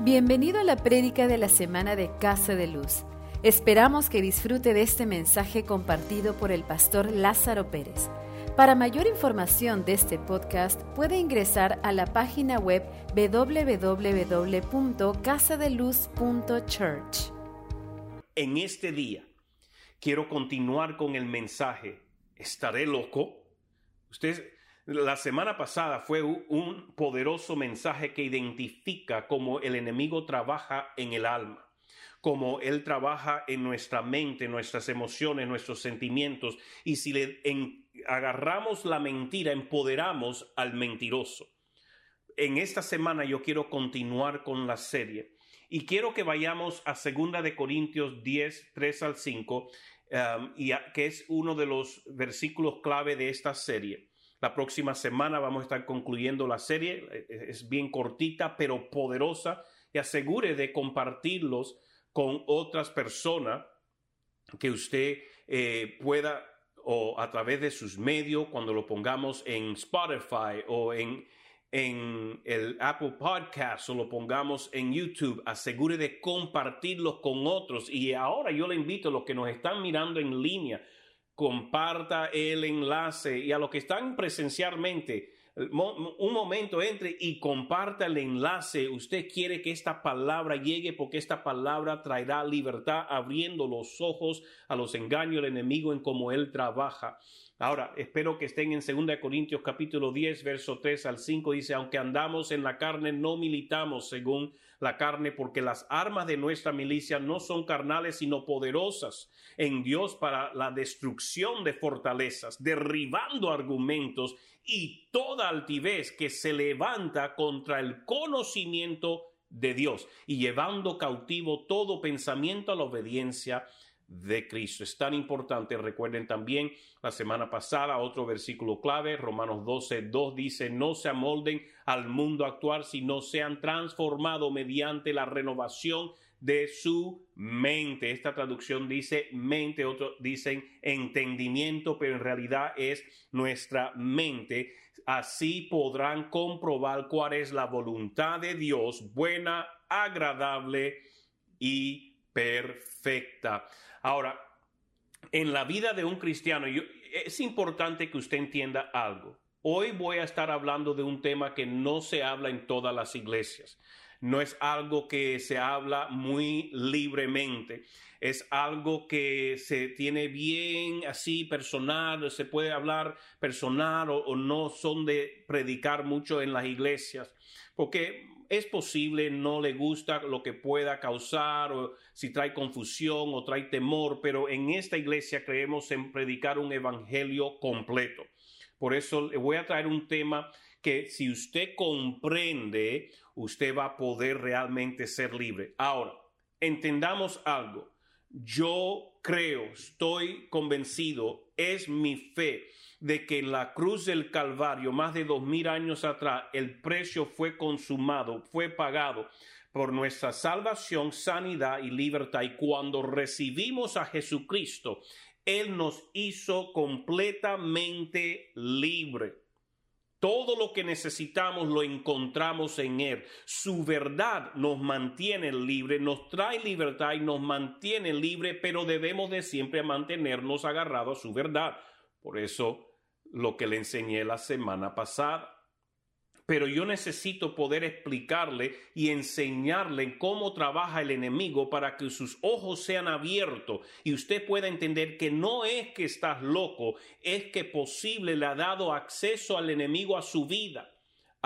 Bienvenido a la prédica de la semana de Casa de Luz. Esperamos que disfrute de este mensaje compartido por el pastor Lázaro Pérez. Para mayor información de este podcast puede ingresar a la página web www.casadeluz.church. En este día quiero continuar con el mensaje. ¿Estaré loco? Usted la semana pasada fue un poderoso mensaje que identifica cómo el enemigo trabaja en el alma, cómo él trabaja en nuestra mente, nuestras emociones, nuestros sentimientos, y si le agarramos la mentira, empoderamos al mentiroso. En esta semana yo quiero continuar con la serie y quiero que vayamos a Segunda de Corintios 10, 3 al 5, um, y que es uno de los versículos clave de esta serie. La próxima semana vamos a estar concluyendo la serie. Eh, eh, es bien cortita, pero poderosa. Y asegure de compartirlos con otras personas que usted eh, pueda o a través de sus medios, cuando lo pongamos en Spotify o en, en el Apple Podcast o lo pongamos en YouTube, asegure de compartirlos con otros. Y ahora yo le invito a los que nos están mirando en línea, comparta el enlace y a los que están presencialmente, un momento entre y comparta el enlace. Usted quiere que esta palabra llegue porque esta palabra traerá libertad, abriendo los ojos a los engaños del enemigo en cómo él trabaja. Ahora, espero que estén en 2 Corintios capítulo 10, verso 3 al 5. Dice, aunque andamos en la carne, no militamos según la carne, porque las armas de nuestra milicia no son carnales, sino poderosas en Dios para la destrucción de fortalezas, derribando argumentos y toda altivez que se levanta contra el conocimiento de Dios y llevando cautivo todo pensamiento a la obediencia de Cristo. Es tan importante, recuerden también la semana pasada otro versículo clave, Romanos 12, 2 dice, no se amolden al mundo actual, sino sean transformados mediante la renovación de su mente. Esta traducción dice mente, otros dicen entendimiento, pero en realidad es nuestra mente. Así podrán comprobar cuál es la voluntad de Dios, buena, agradable y perfecta. Ahora, en la vida de un cristiano, es importante que usted entienda algo. Hoy voy a estar hablando de un tema que no se habla en todas las iglesias. No es algo que se habla muy libremente. Es algo que se tiene bien así personal, se puede hablar personal o, o no son de predicar mucho en las iglesias. Porque es posible, no le gusta lo que pueda causar o si trae confusión o trae temor, pero en esta iglesia creemos en predicar un evangelio completo. Por eso le voy a traer un tema que si usted comprende, usted va a poder realmente ser libre. Ahora, entendamos algo. Yo creo, estoy convencido, es mi fe de que en la cruz del Calvario, más de dos mil años atrás, el precio fue consumado, fue pagado por nuestra salvación, sanidad y libertad. Y cuando recibimos a Jesucristo, Él nos hizo completamente libre. Todo lo que necesitamos lo encontramos en Él. Su verdad nos mantiene libre, nos trae libertad y nos mantiene libre, pero debemos de siempre mantenernos agarrados a su verdad. Por eso lo que le enseñé la semana pasada. Pero yo necesito poder explicarle y enseñarle cómo trabaja el enemigo para que sus ojos sean abiertos y usted pueda entender que no es que estás loco, es que posible le ha dado acceso al enemigo a su vida.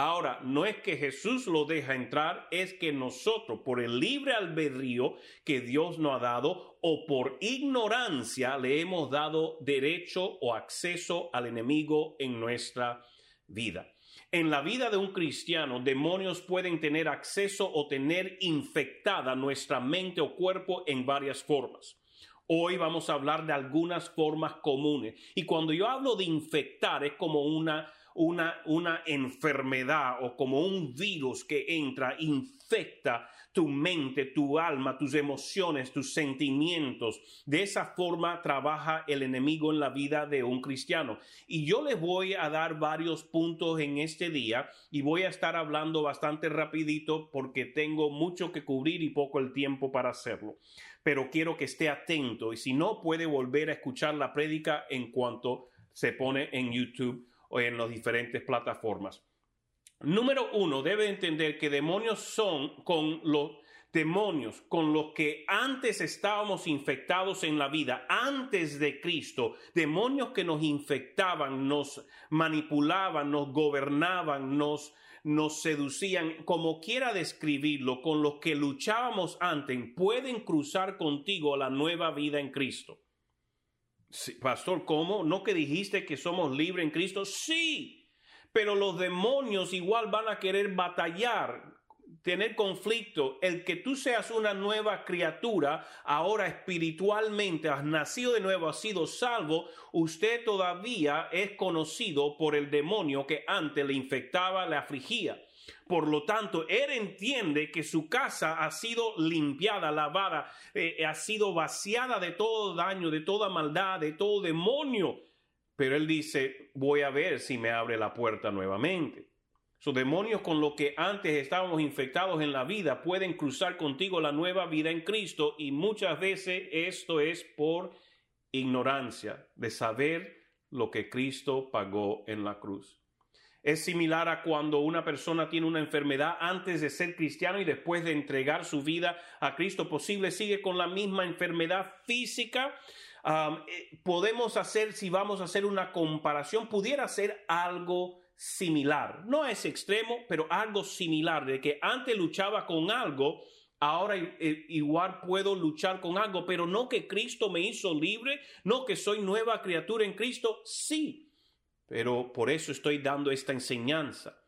Ahora, no es que Jesús lo deja entrar, es que nosotros, por el libre albedrío que Dios nos ha dado, o por ignorancia, le hemos dado derecho o acceso al enemigo en nuestra vida. En la vida de un cristiano, demonios pueden tener acceso o tener infectada nuestra mente o cuerpo en varias formas. Hoy vamos a hablar de algunas formas comunes. Y cuando yo hablo de infectar, es como una una, una enfermedad o como un virus que entra, infecta tu mente, tu alma, tus emociones, tus sentimientos. De esa forma trabaja el enemigo en la vida de un cristiano. Y yo les voy a dar varios puntos en este día y voy a estar hablando bastante rapidito porque tengo mucho que cubrir y poco el tiempo para hacerlo. Pero quiero que esté atento y si no puede volver a escuchar la prédica en cuanto se pone en YouTube o en las diferentes plataformas. Número uno, debe entender que demonios son con los demonios con los que antes estábamos infectados en la vida, antes de Cristo, demonios que nos infectaban, nos manipulaban, nos gobernaban, nos, nos seducían, como quiera describirlo, con los que luchábamos antes, pueden cruzar contigo la nueva vida en Cristo. Pastor, ¿cómo? ¿No que dijiste que somos libres en Cristo? Sí, pero los demonios igual van a querer batallar, tener conflicto. El que tú seas una nueva criatura, ahora espiritualmente has nacido de nuevo, has sido salvo, usted todavía es conocido por el demonio que antes le infectaba, le afligía. Por lo tanto, él entiende que su casa ha sido limpiada, lavada, eh, ha sido vaciada de todo daño, de toda maldad, de todo demonio pero él dice, voy a ver si me abre la puerta nuevamente. Sus demonios con los que antes estábamos infectados en la vida pueden cruzar contigo la nueva vida en Cristo y muchas veces esto es por ignorancia de saber lo que Cristo pagó en la cruz. Es similar a cuando una persona tiene una enfermedad antes de ser cristiano y después de entregar su vida a Cristo posible sigue con la misma enfermedad física eh, podemos hacer, si vamos a hacer una comparación, pudiera ser algo similar. No es extremo, pero algo similar, de que antes luchaba con algo, ahora eh, igual puedo luchar con algo, pero no que Cristo me hizo libre, no que soy nueva criatura en Cristo, sí. Pero por eso estoy dando esta enseñanza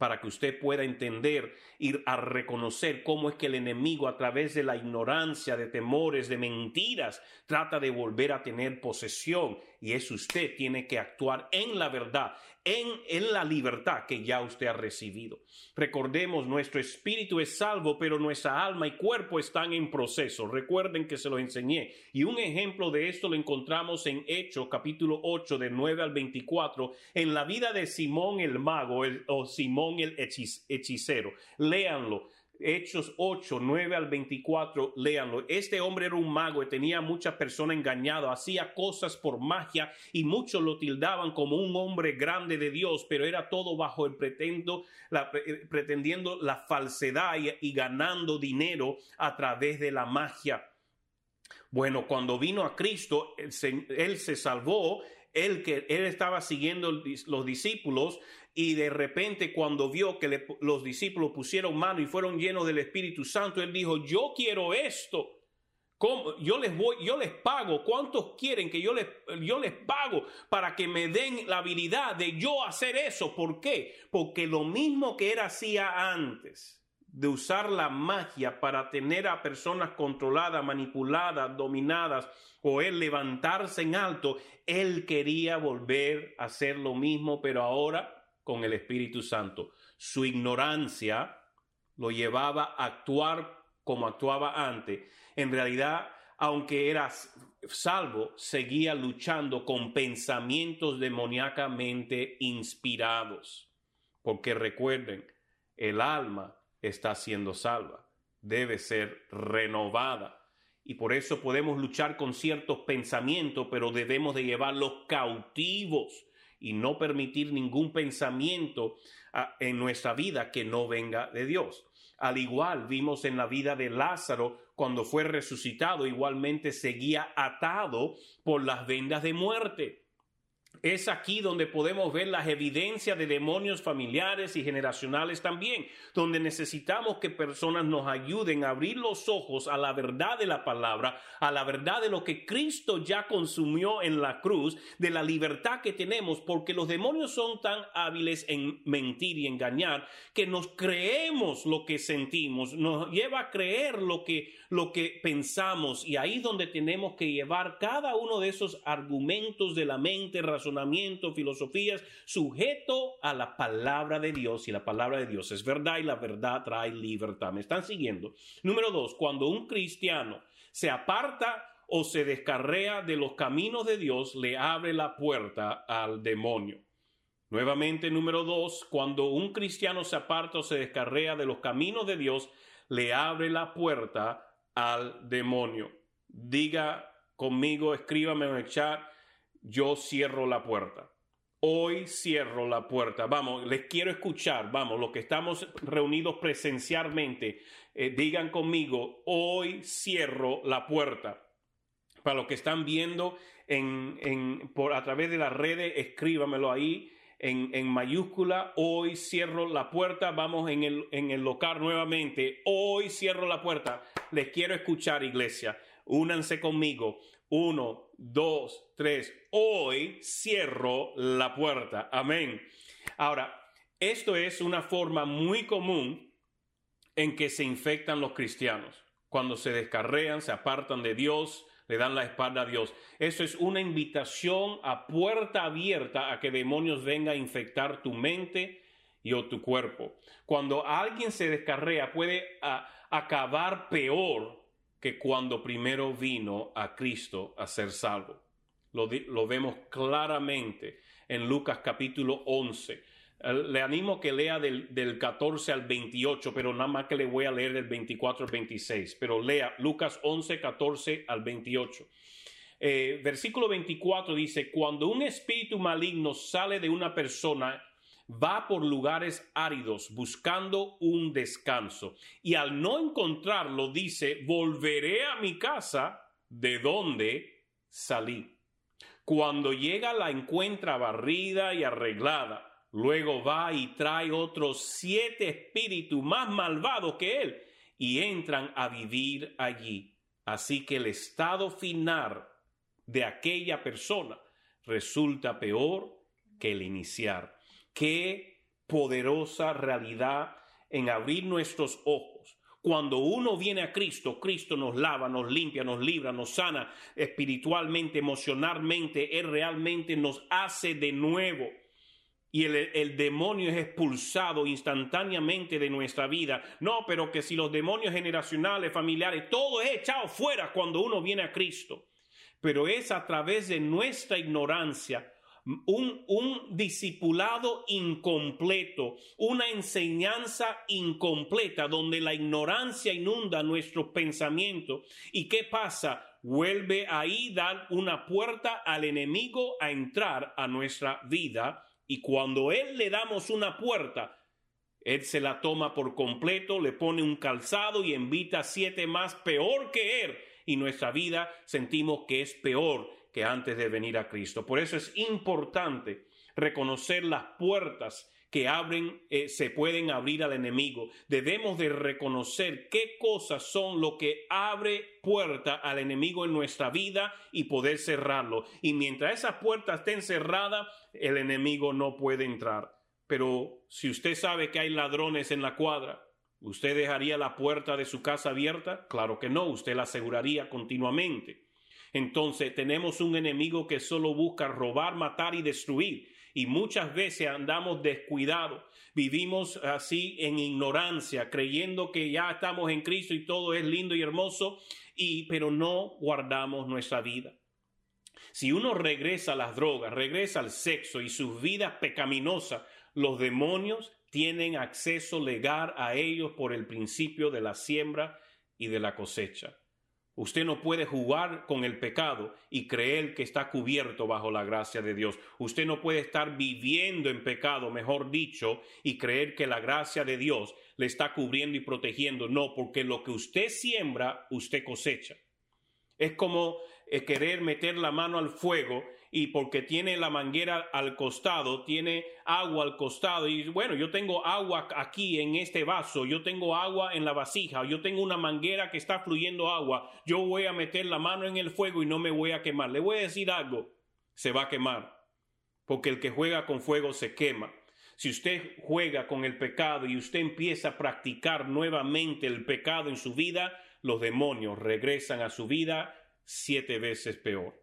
para que usted pueda entender, ir a reconocer cómo es que el enemigo a través de la ignorancia, de temores, de mentiras, trata de volver a tener posesión. Y es usted tiene que actuar en la verdad, en, en la libertad que ya usted ha recibido. Recordemos, nuestro espíritu es salvo, pero nuestra alma y cuerpo están en proceso. Recuerden que se lo enseñé. Y un ejemplo de esto lo encontramos en Hechos capítulo 8 de 9 al 24, en la vida de Simón el mago o Simón el hechicero. Léanlo. Hechos 8, 9 al 24, léanlo. Este hombre era un mago y tenía muchas personas engañadas, hacía cosas por magia y muchos lo tildaban como un hombre grande de Dios, pero era todo bajo el pretendo, la, eh, pretendiendo la falsedad y, ganando dinero a través de la magia. Bueno, cuando vino a Cristo, él se salvó, él que él estaba siguiendo los discípulos y de repente cuando vio que los discípulos pusieron mano y fueron llenos del Espíritu Santo, él dijo, yo quiero esto. Yo les pago. ¿Cuántos quieren que yo les, yo pago para que me den la habilidad de yo hacer eso? ¿Por qué? Porque lo mismo que él hacía antes de usar la magia para tener a personas controladas, manipuladas, dominadas, o él levantarse en alto, él quería volver a hacer lo mismo, pero ahora con el Espíritu Santo. Su ignorancia lo llevaba a actuar como actuaba antes. En realidad, aunque era salvo, seguía luchando con pensamientos demoníacamente inspirados. Porque recuerden, el alma está siendo salva, debe ser renovada. Y por eso podemos luchar con ciertos pensamientos, pero debemos de llevarlos cautivos y no permitir ningún pensamiento ah, en nuestra vida que no venga de Dios. Al igual vimos en la vida de Lázaro cuando fue resucitado, igualmente seguía atado por las vendas de muerte. Es aquí donde podemos ver las evidencias de demonios familiares y generacionales también, donde necesitamos que personas nos ayuden a abrir los ojos a la verdad de la palabra, a la verdad de lo que Cristo ya consumió en la cruz, de la libertad que tenemos, porque los demonios son tan hábiles en mentir y engañar que nos creemos lo que sentimos, nos lleva a creer lo que, lo que pensamos y ahí es donde tenemos que llevar cada uno de esos argumentos de la mente razonable razonamientos, filosofías, sujeto a la palabra de Dios. Y la palabra de Dios es verdad y la verdad trae libertad. ¿Me están siguiendo? Número dos, cuando un cristiano se aparta o se descarrea de los caminos de Dios, le abre la puerta al demonio. Nuevamente, número dos, cuando un cristiano se aparta o se descarrea de los caminos de Dios, le abre la puerta al demonio. Diga conmigo, escríbame en el chat, yo cierro la puerta. Hoy cierro la puerta. Vamos, les quiero escuchar. Vamos, los que estamos reunidos presencialmente, eh, digan conmigo, hoy cierro la puerta. Para los que están viendo en, por, a través de las redes, escríbamelo ahí en, en, mayúscula. Hoy cierro la puerta. Vamos en el, en el local nuevamente. Hoy cierro la puerta. Les quiero escuchar, iglesia. Únanse conmigo. Uno, dos, tres. Hoy cierro la puerta. Amén. Ahora, esto es una forma muy común en que se infectan los cristianos. Cuando se descarrean, se apartan de Dios, le dan la espalda a Dios. Eso es una invitación a puerta abierta a que demonios vengan a infectar tu mente y o tu cuerpo. Cuando alguien se descarrea puede acabar peor que cuando primero vino a Cristo a ser salvo. Lo, lo vemos claramente en Lucas capítulo 11. Le animo que lea del, del, 14 al 28, pero nada más que le voy a leer del 24 al 26. Pero lea Lucas 11, 14 al 28. Eh, versículo 24 dice, cuando un espíritu maligno sale de una persona, va por lugares áridos buscando un descanso. Y al no encontrarlo, dice, volveré a mi casa de donde salí. Cuando llega la encuentra barrida y arreglada Luego va y trae otros siete espíritus más malvados que él y entran a vivir allí. Así que el estado final de aquella persona resulta peor que el iniciar. Qué poderosa realidad en abrir nuestros ojos. Cuando uno viene a Cristo, Cristo nos lava, nos limpia, nos libra, nos sana espiritualmente, emocionalmente. Él realmente nos hace de nuevo y el, demonio es expulsado instantáneamente de nuestra vida. No, pero que si los demonios generacionales, familiares, todo es echado fuera cuando uno viene a Cristo. Pero es a través de nuestra ignorancia, un, discipulado incompleto, una enseñanza incompleta donde la ignorancia inunda nuestros pensamientos. ¿Y qué pasa? Vuelve ahí dar una puerta al enemigo a entrar a nuestra vida y cuando Él le damos una puerta, Él se la toma por completo, le pone un calzado y invita siete más peor que Él. Y nuestra vida sentimos que es peor que antes de venir a Cristo. Por eso es importante reconocer las puertas que abren, eh, se pueden abrir al enemigo. Debemos de reconocer qué cosas son lo que abre puerta al enemigo en nuestra vida y poder cerrarlo. Y mientras esas puertas estén cerradas, el enemigo no puede entrar. Pero si usted sabe que hay ladrones en la cuadra, ¿usted dejaría la puerta de su casa abierta? Claro que no, usted la aseguraría continuamente. Entonces tenemos un enemigo que solo busca robar, matar y destruir y muchas veces andamos descuidados, vivimos así en ignorancia, creyendo que ya estamos en Cristo y todo es lindo y hermoso, y pero no guardamos nuestra vida. Si uno regresa a las drogas, regresa al sexo y sus vidas pecaminosas, los demonios tienen acceso legal a ellos por el principio de la siembra y de la cosecha. Usted no puede jugar con el pecado y creer que está cubierto bajo la gracia de Dios. Usted no puede estar viviendo en pecado, mejor dicho, y creer que la gracia de Dios le está cubriendo y protegiendo. No, porque lo que usted siembra, usted cosecha. Es como eh, querer meter la mano al fuego y porque tiene la manguera al costado, tiene agua al costado y bueno, yo tengo agua aquí en este vaso, yo tengo agua en la vasija, yo tengo una manguera que está fluyendo agua, yo voy a meter la mano en el fuego y no me voy a quemar. Le voy a decir algo, se va a quemar, porque el que juega con fuego se quema. Si usted juega con el pecado y usted empieza a practicar nuevamente el pecado en su vida, los demonios regresan a su vida siete veces peor.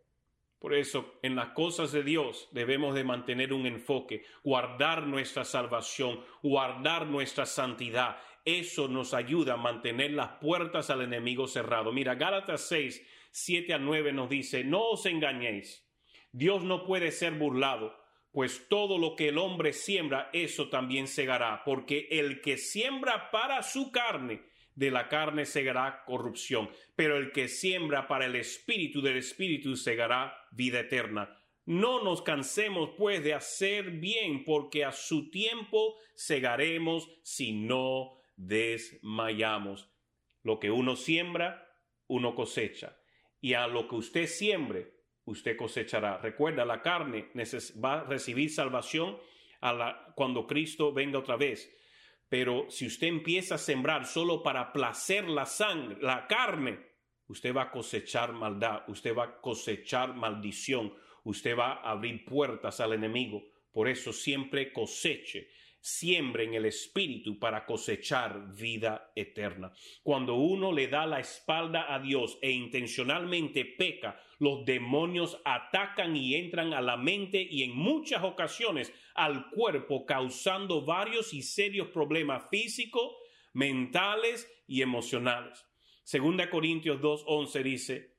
Por eso, en las cosas de Dios debemos de mantener un enfoque, guardar nuestra salvación, guardar nuestra santidad. Eso nos ayuda a mantener las puertas al enemigo cerrado. Mira, Gálatas 6, 7 a 9 nos dice, no os engañéis, Dios no puede ser burlado, pues todo lo que el hombre siembra, eso también segará, porque el que siembra para su carne, de la carne segará corrupción, pero el que siembra para el espíritu del espíritu segará vida eterna. No nos cansemos pues de hacer bien, porque a su tiempo segaremos si no desmayamos. Lo que uno siembra, uno cosecha. Y a lo que usted siembre, usted cosechará. Recuerda, la carne va a recibir salvación cuando Cristo venga otra vez. Pero si usted empieza a sembrar solo para placer la sangre, la carne, usted va a cosechar maldad, usted va a cosechar maldición, usted va a abrir puertas al enemigo. Por eso siempre coseche siembre en el espíritu para cosechar vida eterna. Cuando uno le da la espalda a Dios e intencionalmente peca, los demonios atacan y entran a la mente y en muchas ocasiones al cuerpo, causando varios y serios problemas físicos, mentales y emocionales. Segunda Corintios 2.11 dice,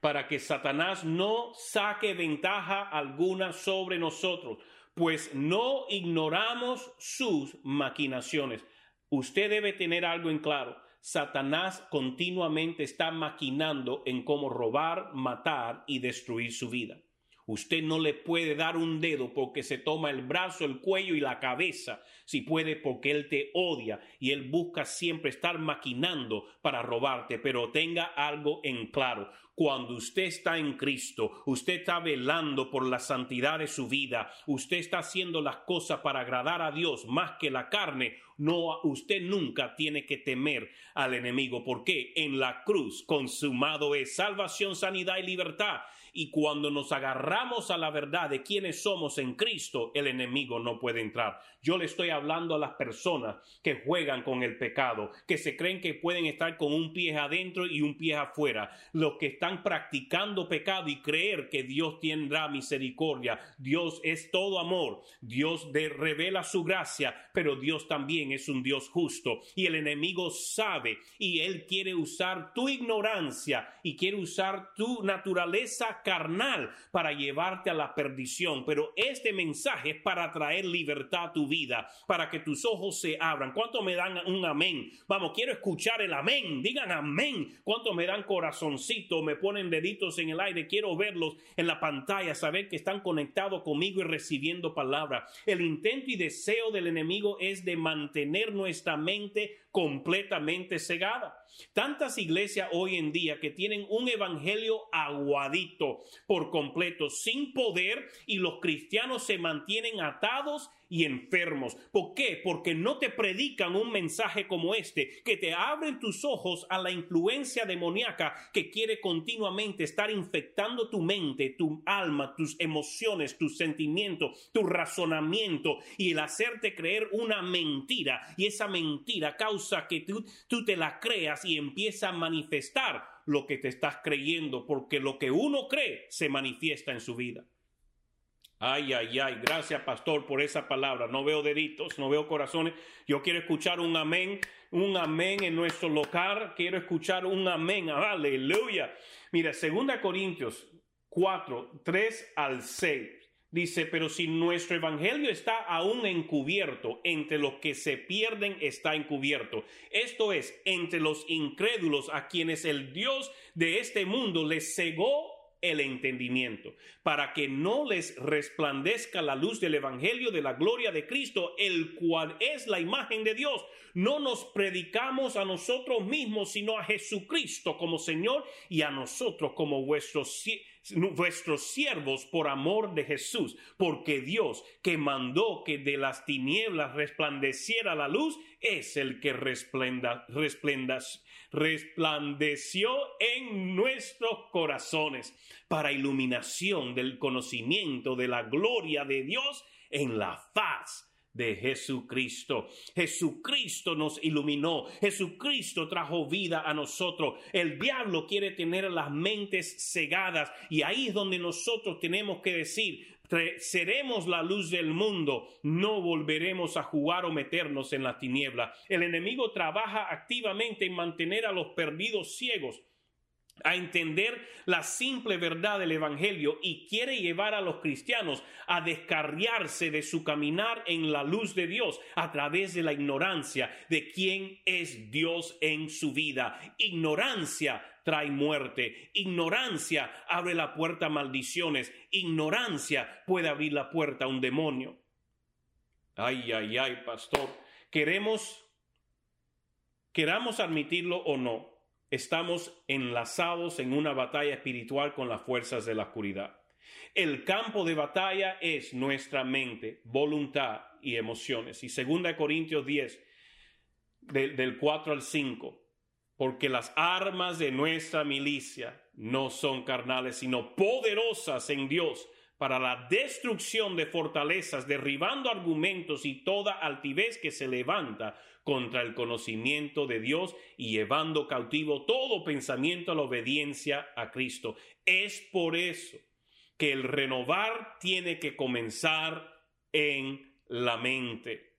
para que Satanás no saque ventaja alguna sobre nosotros, pues no ignoramos sus maquinaciones. Usted debe tener algo en claro. Satanás continuamente está maquinando en cómo robar, matar y destruir su vida. Usted no le puede dar un dedo porque se toma el brazo, el cuello y la cabeza. Si puede porque él te odia y él busca siempre estar maquinando para robarte. Pero tenga algo en claro. Cuando usted está en Cristo, usted está velando por la santidad de su vida, usted está haciendo las cosas para agradar a Dios más que la carne, no, usted nunca tiene que temer al enemigo, porque en la cruz consumado es salvación, sanidad y libertad. Y cuando nos agarramos a la verdad de quiénes somos en Cristo, el enemigo no puede entrar. Yo le estoy hablando a las personas que juegan con el pecado, que se creen que pueden estar con un pie adentro y un pie afuera, los que están practicando pecado y creer que Dios tendrá misericordia. Dios es todo amor, Dios revela su gracia, pero Dios también es un Dios justo y el enemigo sabe y él quiere usar tu ignorancia y quiere usar tu naturaleza carnal para llevarte a la perdición. Pero este mensaje es para traer libertad a tu vida, para que tus ojos se abran. ¿Cuánto me dan un amén? Vamos, quiero escuchar el amén. Digan amén. ¿Cuánto me dan corazoncito? Me ponen deditos en el aire. Quiero verlos en la pantalla, saber que están conectados conmigo y recibiendo palabra. El intento y deseo del enemigo es de mantener nuestra mente completamente cegada. Tantas iglesias hoy en día que tienen un evangelio aguadito por completo, sin poder, y los cristianos se mantienen atados y enfermos. ¿Por qué? Porque no te predican un mensaje como este, que te abren tus ojos a la influencia demoníaca que quiere continuamente estar infectando tu mente, tu alma, tus emociones, tus sentimientos, tu razonamiento y el hacerte creer una mentira. Y esa mentira causa que tú, tú te la creas y empieza a manifestar lo que te estás creyendo, porque lo que uno cree se manifiesta en su vida. Ay, ay, ay, gracias pastor por esa palabra. No veo deditos, no veo corazones. Yo quiero escuchar un amén, un amén en nuestro local. Quiero escuchar un amén, aleluya. Mira, 2 Corintios 4, 3 al 6. Dice, pero si nuestro evangelio está aún encubierto, entre los que se pierden está encubierto. Esto es, entre los incrédulos a quienes el Dios de este mundo les cegó el entendimiento, para que no les resplandezca la luz del Evangelio de la gloria de Cristo, el cual es la imagen de Dios. No nos predicamos a nosotros mismos, sino a Jesucristo como Señor y a nosotros como vuestros vuestros siervos por amor de Jesús, porque Dios que mandó que de las tinieblas resplandeciera la luz, es el que resplenda, resplendas, resplandeció en nuestros corazones para iluminación del conocimiento de la gloria de Dios en la faz de Jesucristo. Jesucristo nos iluminó, Jesucristo trajo vida a nosotros. El diablo quiere tener las mentes cegadas y ahí es donde nosotros tenemos que decir, seremos la luz del mundo, no volveremos a jugar o meternos en la tiniebla. El enemigo trabaja activamente en mantener a los perdidos ciegos a entender la simple verdad del Evangelio y quiere llevar a los cristianos a descarriarse de su caminar en la luz de Dios a través de la ignorancia de quién es Dios en su vida. Ignorancia trae muerte. Ignorancia abre la puerta a maldiciones. Ignorancia puede abrir la puerta a un demonio. Ay, ay, ay, pastor. Queremos, queramos admitirlo o no, estamos enlazados en una batalla espiritual con las fuerzas de la oscuridad. El campo de batalla es nuestra mente, voluntad y emociones. Y 2 Corintios 10, del 4 al 5, porque las armas de nuestra milicia no son carnales, sino poderosas en Dios para la destrucción de fortalezas, derribando argumentos y toda altivez que se levanta contra el conocimiento de Dios y llevando cautivo todo pensamiento a la obediencia a Cristo. Es por eso que el renovar tiene que comenzar en la mente.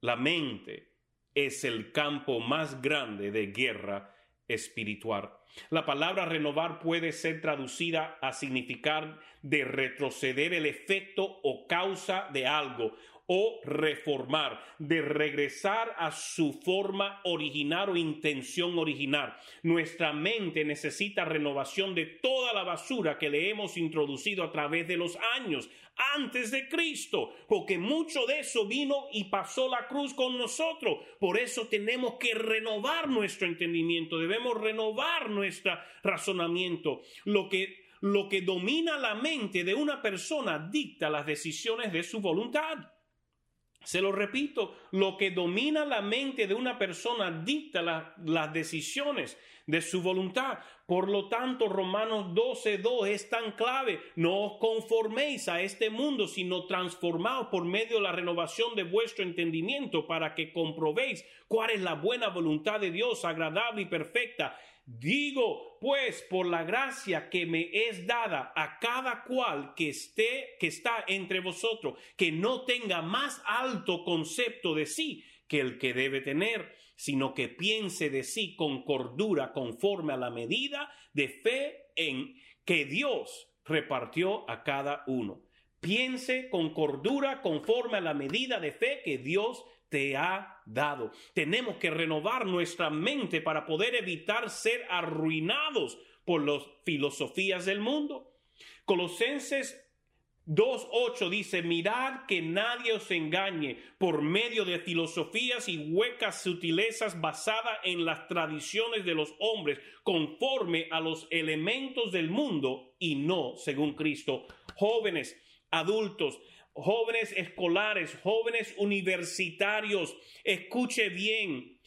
La mente es el campo más grande de guerra espiritual. La palabra renovar puede ser traducida a significar de retroceder el efecto o causa de algo o reformar, de regresar a su forma original o intención original. Nuestra mente necesita renovación de toda la basura que le hemos introducido a través de los años antes de Cristo, porque mucho de eso vino y pasó la cruz con nosotros. Por eso tenemos que renovar nuestro entendimiento, debemos renovar nuestro razonamiento. Lo que lo que domina la mente de una persona dicta las decisiones de su voluntad. Se lo repito, lo que domina la mente de una persona dicta las decisiones de su voluntad. Por lo tanto, Romanos 12.2 es tan clave. No os conforméis a este mundo, sino transformaos por medio de la renovación de vuestro entendimiento para que comprobéis cuál es la buena voluntad de Dios, agradable y perfecta. Digo, pues, por la gracia que me es dada a cada cual que esté, que está entre vosotros, que no tenga más alto concepto de sí que el que debe tener, sino que piense de sí con cordura conforme a la medida de fe en que Dios repartió a cada uno. Piense con cordura conforme a la medida de fe que Dios te ha dado. Tenemos que renovar nuestra mente para poder evitar ser arruinados por las filosofías del mundo. Colosenses 2.8 dice, mirad que nadie os engañe por medio de filosofías y huecas sutilezas basadas en las tradiciones de los hombres, conforme a los elementos del mundo y no según Cristo. Jóvenes, adultos, jóvenes escolares, jóvenes universitarios, escuche bien,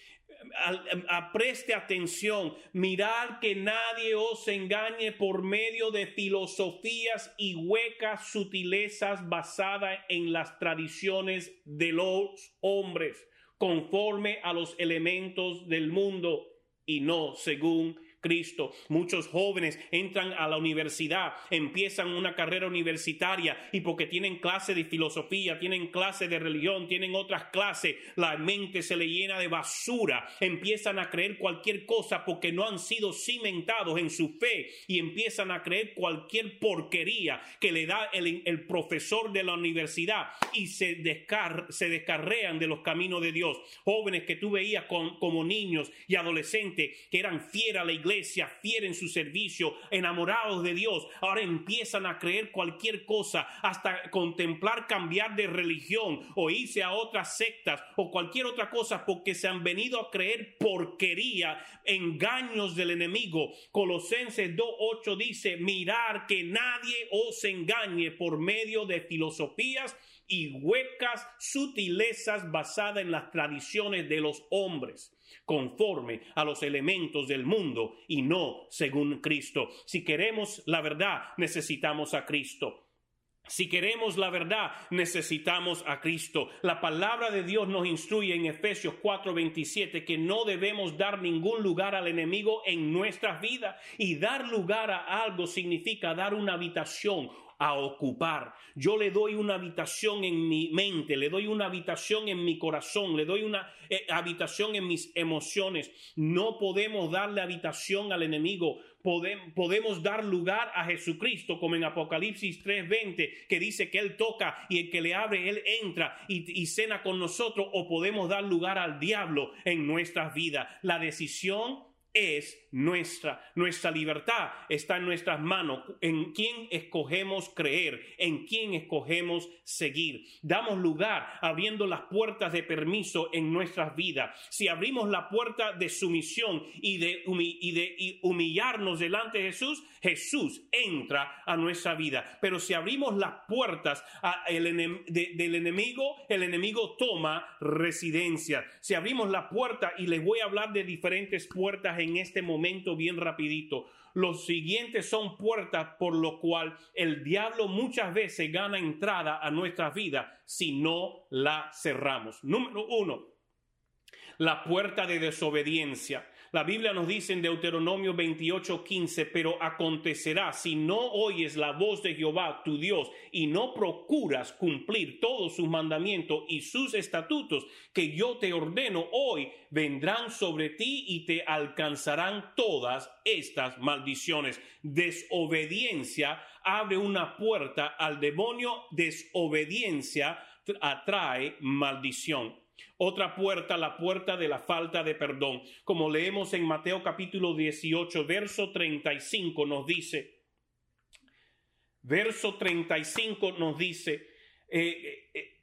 preste atención, mirad que nadie os engañe por medio de filosofías y huecas sutilezas basadas en las tradiciones de los hombres, conforme a los elementos del mundo y no según Cristo. Muchos jóvenes entran a la universidad, empiezan una carrera universitaria y porque tienen clase de filosofía, tienen clase de religión, tienen otras clases, la mente se le llena de basura, empiezan a creer cualquier cosa porque no han sido cimentados en su fe y empiezan a creer cualquier porquería que le da el, profesor de la universidad y se, descarrean de los caminos de Dios. Jóvenes que tú veías como niños y adolescentes que eran fieras a la iglesia, iglesia, en su servicio, enamorados de Dios, ahora empiezan a creer cualquier cosa, hasta contemplar cambiar de religión o irse a otras sectas o cualquier otra cosa porque se han venido a creer porquería, engaños del enemigo. Colosenses 2.8 dice, mirar que nadie os engañe por medio de filosofías y huecas sutilezas basadas en las tradiciones de los hombres conforme a los elementos del mundo y no según Cristo. Si queremos la verdad, necesitamos a Cristo. Si queremos la verdad, necesitamos a Cristo. La palabra de Dios nos instruye en Efesios 4:27 que no debemos dar ningún lugar al enemigo en nuestras vidas. Y dar lugar a algo significa dar una habitación, a ocupar. Yo le doy una habitación en mi mente, le doy una habitación en mi corazón, le doy una eh, habitación en mis emociones. No podemos darle habitación al enemigo. Podemos, dar lugar a Jesucristo, como en Apocalipsis 3:20, que dice que Él toca y el que le abre, Él entra y, y cena con nosotros, o podemos dar lugar al diablo en nuestras vidas. La decisión es nuestra. Nuestra libertad está en nuestras manos. En quién escogemos creer, en quién escogemos seguir. Damos lugar abriendo las puertas de permiso en nuestras vidas. Si abrimos la puerta de sumisión y de, humillarnos delante de Jesús, Jesús entra a nuestra vida. Pero si abrimos las puertas del enemigo, el enemigo toma residencia. Si abrimos la puerta, y les voy a hablar de diferentes puertas en este momento bien rapidito. Los siguientes son puertas por lo cual el diablo muchas veces gana entrada a nuestras vidas si no la cerramos. Número uno, la puerta de desobediencia. La Biblia nos dice en Deuteronomio 28, 15, pero acontecerá si no oyes la voz de Jehová tu Dios y no procuras cumplir todos sus mandamientos y sus estatutos que yo te ordeno hoy, vendrán sobre ti y te alcanzarán todas estas maldiciones. Desobediencia abre una puerta al demonio, desobediencia atrae maldición. Otra puerta, la puerta de la falta de perdón. Como leemos en Mateo capítulo 18, verso 35 nos dice, verso 35 nos dice, eh, eh,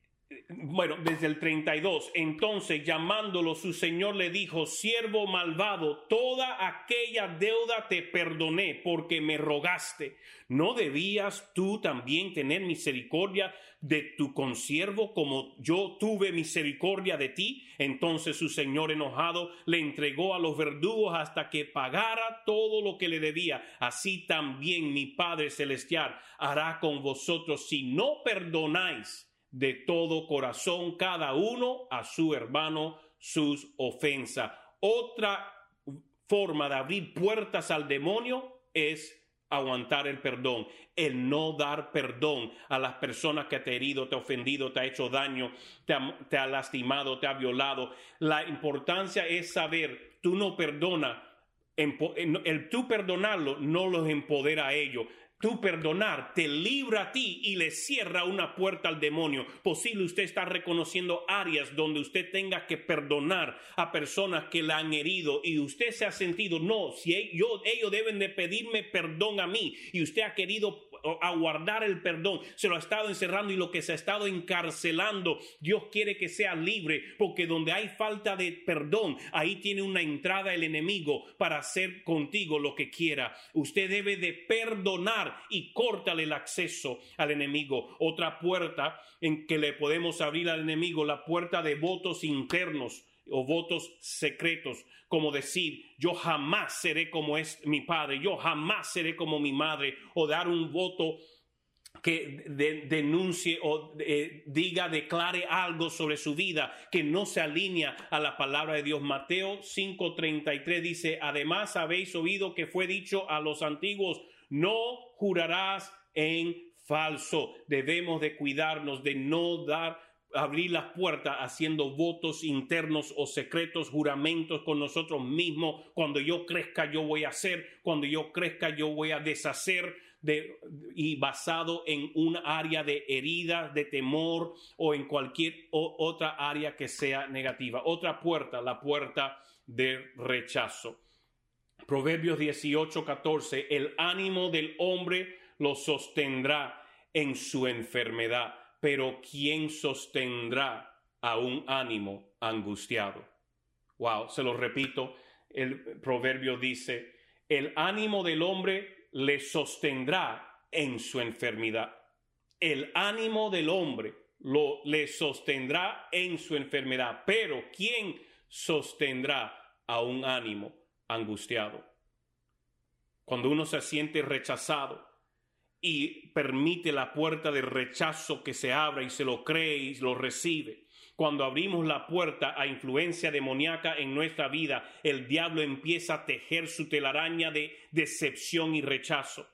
bueno, desde el 32, entonces llamándolo su señor le dijo, siervo malvado, toda aquella deuda te perdoné porque me rogaste. ¿No debías tú también tener misericordia de tu consiervo como yo tuve misericordia de ti? Entonces su señor enojado le entregó a los verdugos hasta que pagara todo lo que le debía. Así también mi Padre Celestial hará con vosotros si no perdonáis de todo corazón cada uno a su hermano sus ofensas. Otra forma de abrir puertas al demonio es aguantar el perdón, el no dar perdón a las personas que te ha herido, te ha ofendido, te ha hecho daño, te ha, lastimado, te ha violado. La importancia es saber, tú no perdonas, el tú perdonarlo no los empodera a ellos tú perdonar te libra a ti y le cierra una puerta al demonio. Posible usted está reconociendo áreas donde usted tenga que perdonar a personas que la han herido y usted se ha sentido, no, si ellos, ellos deben de pedirme perdón a mí y usted ha querido aguardar el perdón, se lo ha estado encerrando y lo que se ha estado encarcelando, Dios quiere que sea libre, porque donde hay falta de perdón, ahí tiene una entrada el enemigo para hacer contigo lo que quiera. Usted debe de perdonar y córtale el acceso al enemigo. Otra puerta en que le podemos abrir al enemigo, la puerta de votos internos o votos secretos, como decir, yo jamás seré como es mi padre, yo jamás seré como mi madre, o dar un voto que denuncie o eh, diga, declare algo sobre su vida que no se alinea a la palabra de Dios. Mateo 5:33 dice, además habéis oído que fue dicho a los antiguos, no jurarás en falso. Debemos de cuidarnos de no dar abrir las puertas haciendo votos internos o secretos, juramentos con nosotros mismos. Cuando yo crezca yo voy a hacer, cuando yo crezca yo voy a deshacer de, y basado en un área de herida, de temor o en cualquier otra área que sea negativa. Otra puerta, la puerta de rechazo. Proverbios 18, 14, el ánimo del hombre lo sostendrá en su enfermedad pero ¿quién sostendrá a un ánimo angustiado? Wow, se lo repito, el proverbio dice, el ánimo del hombre le sostendrá en su enfermedad. El ánimo del hombre lo le sostendrá en su enfermedad, pero ¿quién sostendrá a un ánimo angustiado? Cuando uno se siente rechazado, y permite la puerta de rechazo que se abra y se lo cree y lo recibe. Cuando abrimos la puerta a influencia demoníaca en nuestra vida, el diablo empieza a tejer su telaraña de decepción y rechazo.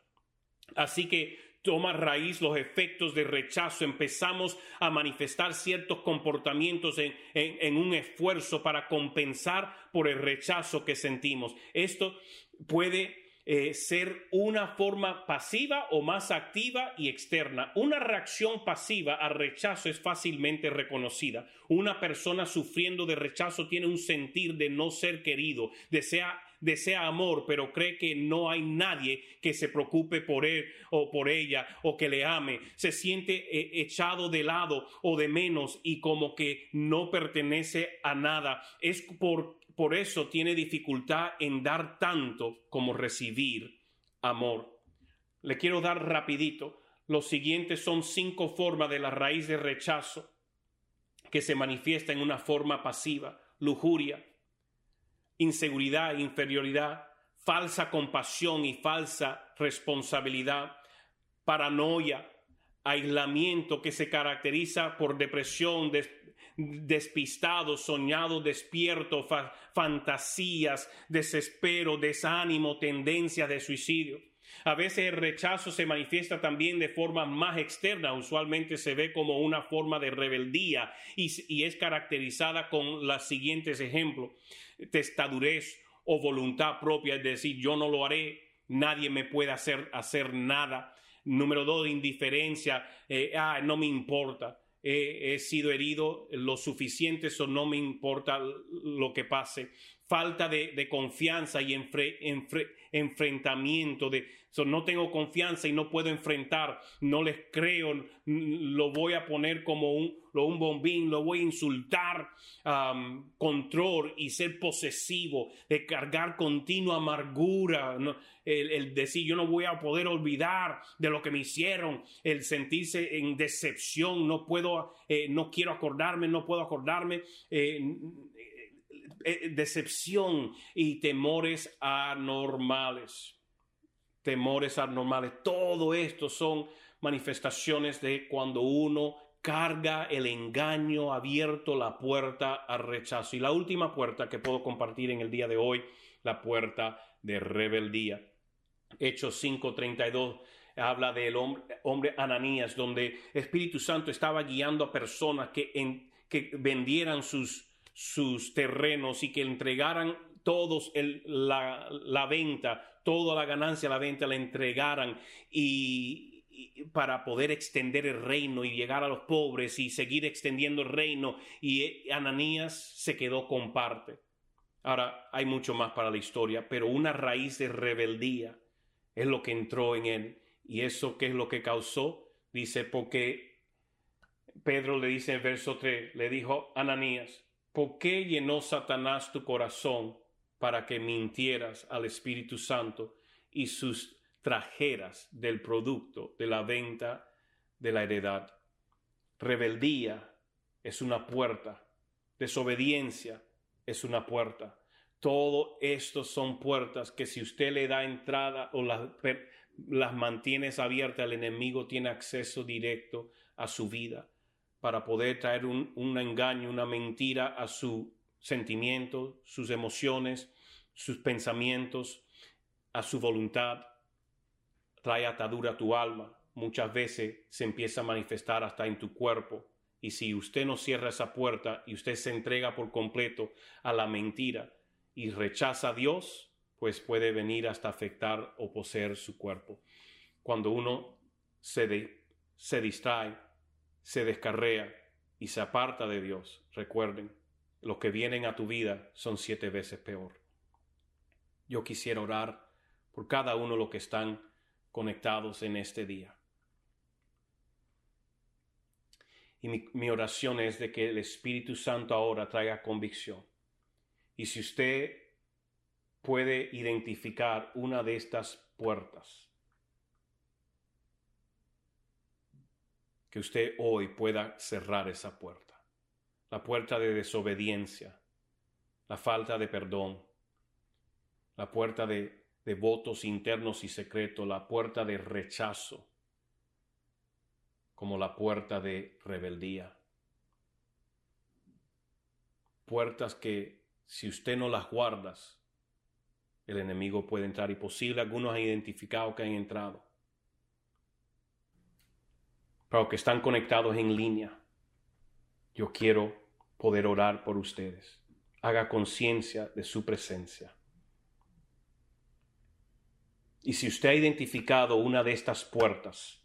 Así que toma raíz los efectos de rechazo, empezamos a manifestar ciertos comportamientos en, un esfuerzo para compensar por el rechazo que sentimos. Esto puede eh, ser una forma pasiva o más activa y externa. Una reacción pasiva al rechazo es fácilmente reconocida. Una persona sufriendo de rechazo tiene un sentir de no ser querido, desea desea amor, pero cree que no hay nadie que se preocupe por él o por ella o que le ame. Se siente eh, echado de lado o de menos y como que no pertenece a nada. Es por por eso tiene dificultad en dar tanto como recibir amor. Le quiero dar rapidito. Los siguientes son cinco formas de la raíz de rechazo que se manifiesta en una forma pasiva, lujuria, inseguridad, inferioridad, falsa compasión y falsa responsabilidad, paranoia, aislamiento que se caracteriza por depresión, despistado, soñado, despierto, fantasías, desespero, desánimo, tendencia de suicidio. A veces el rechazo se manifiesta también de forma más externa, usualmente se ve como una forma de rebeldía y, y es caracterizada con los siguientes ejemplos. Testadurez o voluntad propia, es decir, yo no lo haré, nadie me puede hacer, hacer nada. Número dos, indiferencia, eh, ah, no me importa he, sido herido lo suficiente, eso no me importa lo que pase. Falta de, confianza y enfrentamiento, de no tengo confianza y no puedo enfrentar, no les creo, lo voy a poner como un, un bombín, lo voy a insultar, control y ser posesivo, de cargar continua amargura, el, decir yo no voy a poder olvidar de lo que me hicieron, el sentirse en decepción, no puedo, eh, no quiero acordarme, no puedo acordarme. Eh, eh, decepción y temores anormales. Temores anormales. Todo esto son manifestaciones de cuando uno carga el engaño abierto la puerta al rechazo. Y la última puerta que puedo compartir en el día de hoy, la puerta de rebeldía. Hechos 5:32 habla del hombre, hombre, Ananías, donde Espíritu Santo estaba guiando a personas que, en, que vendieran sus, sus terrenos y que entregaran todos el, la, la, venta, toda la ganancia, la venta, la entregaran y, para poder extender el reino y llegar a los pobres y seguir extendiendo el reino. Y Ananías se quedó con parte. Ahora, hay mucho más para la historia, pero una raíz de rebeldía es lo que entró en él. ¿Y eso qué es lo que causó? Dice, porque Pedro le dice en verso 3, le dijo Ananías, ¿por qué llenó Satanás tu corazón para que mintieras al Espíritu Santo y sus trajeras del producto de la venta de la heredad? Rebeldía es una puerta, desobediencia es una puerta. Todo esto son puertas que si usted le da entrada o las, las mantiene abiertas, el enemigo tiene acceso directo a su vida para poder traer un, un engaño, una mentira a su sentimiento, sus emociones, sus pensamientos, a su voluntad. Trae atadura a tu alma. Muchas veces se empieza a manifestar hasta en tu cuerpo. Y si usted no cierra esa puerta y usted se entrega por completo a la mentira, y rechaza a Dios, pues puede venir hasta afectar o poseer su cuerpo. Cuando uno se, se distrae, se descarrea y se aparta de Dios, recuerden, los que vienen a tu vida son siete veces peor. Yo quisiera orar por cada uno de los que están conectados en este día. Y mi, mi oración es de que el Espíritu Santo ahora traiga convicción y si usted puede identificar una de estas puertas, que usted hoy pueda cerrar esa puerta. La puerta de desobediencia, la falta de perdón, la puerta de, votos internos y secretos, la puerta de rechazo, como la puerta de rebeldía. Puertas que si usted no las guardas, el enemigo puede entrar y posible algunos han identificado que han entrado. Pero que están conectados en línea, yo quiero poder orar por ustedes. Haga conciencia de su presencia. Y si usted ha identificado una de estas puertas,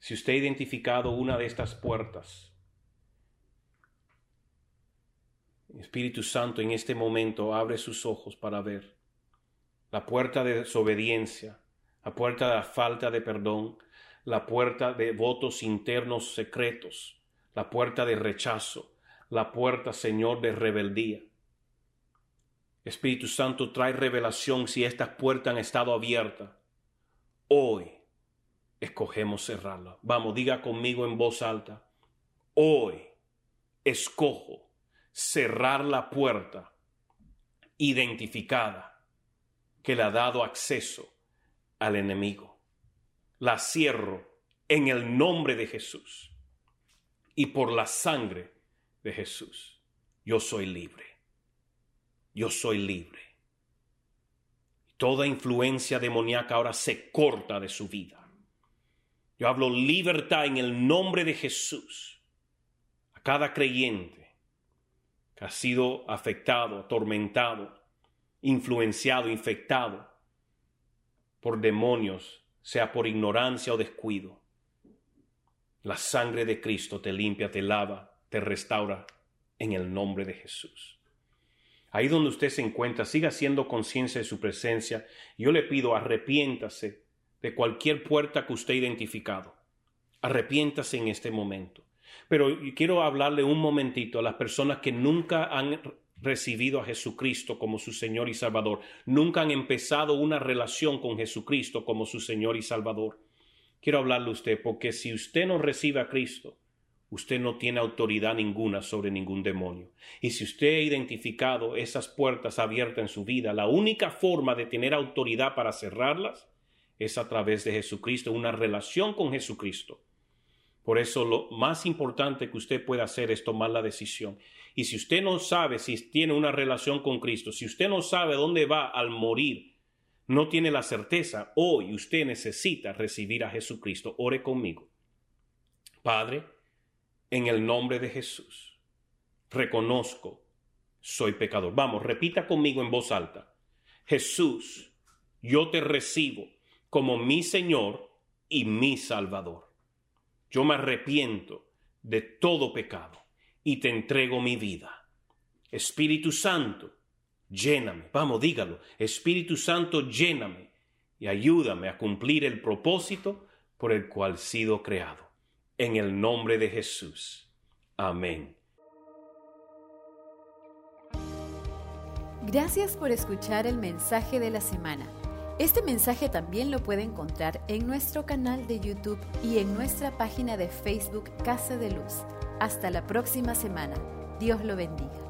si usted ha identificado una de estas puertas, Espíritu Santo en este momento abre sus ojos para ver la puerta de desobediencia, la puerta de la falta de perdón, la puerta de votos internos secretos, la puerta de rechazo, la puerta, Señor, de rebeldía. Espíritu Santo, trae revelación si estas puertas han estado abiertas. Hoy escogemos cerrarla. Vamos, diga conmigo en voz alta. Hoy escojo cerrar la puerta identificada que le ha dado acceso al enemigo. La cierro en el nombre de Jesús y por la sangre de Jesús. Yo soy libre. Yo soy libre. Toda influencia demoníaca ahora se corta de su vida. Yo hablo libertad en el nombre de Jesús a cada creyente que ha sido afectado, atormentado, influenciado, infectado por demonios, sea por ignorancia o descuido. La sangre de Cristo te limpia, te lava, te restaura en el nombre de Jesús. Ahí donde usted se encuentra, siga siendo conciencia de su presencia. Yo le pido, arrepiéntase de cualquier puerta que usted ha identificado. Arrepiéntase en este momento. Pero quiero hablarle un momentito a las personas que nunca han recibido a Jesucristo como su Señor y Salvador, nunca han empezado una relación con Jesucristo como su Señor y Salvador. Quiero hablarle a usted porque si usted no recibe a Cristo, usted no tiene autoridad ninguna sobre ningún demonio. Y si usted ha identificado esas puertas abiertas en su vida, la única forma de tener autoridad para cerrarlas es a través de Jesucristo, una relación con Jesucristo. Por eso lo más importante que usted puede hacer es tomar la decisión. Y si usted no sabe si tiene una relación con Cristo, si usted no sabe dónde va al morir, no tiene la certeza, hoy usted necesita recibir a Jesucristo. Ore conmigo. Padre, en el nombre de Jesús, reconozco, soy pecador. Vamos, repita conmigo en voz alta. Jesús, yo te recibo como mi Señor y mi Salvador. Yo me arrepiento de todo pecado y te entrego mi vida. Espíritu Santo, lléname. Vamos, dígalo. Espíritu Santo, lléname y ayúdame a cumplir el propósito por el cual he sido creado. En el nombre de Jesús. Amén. Gracias por escuchar el mensaje de la semana. Este mensaje también lo puede encontrar en nuestro canal de YouTube y en nuestra página de Facebook Casa de Luz. Hasta la próxima semana. Dios lo bendiga.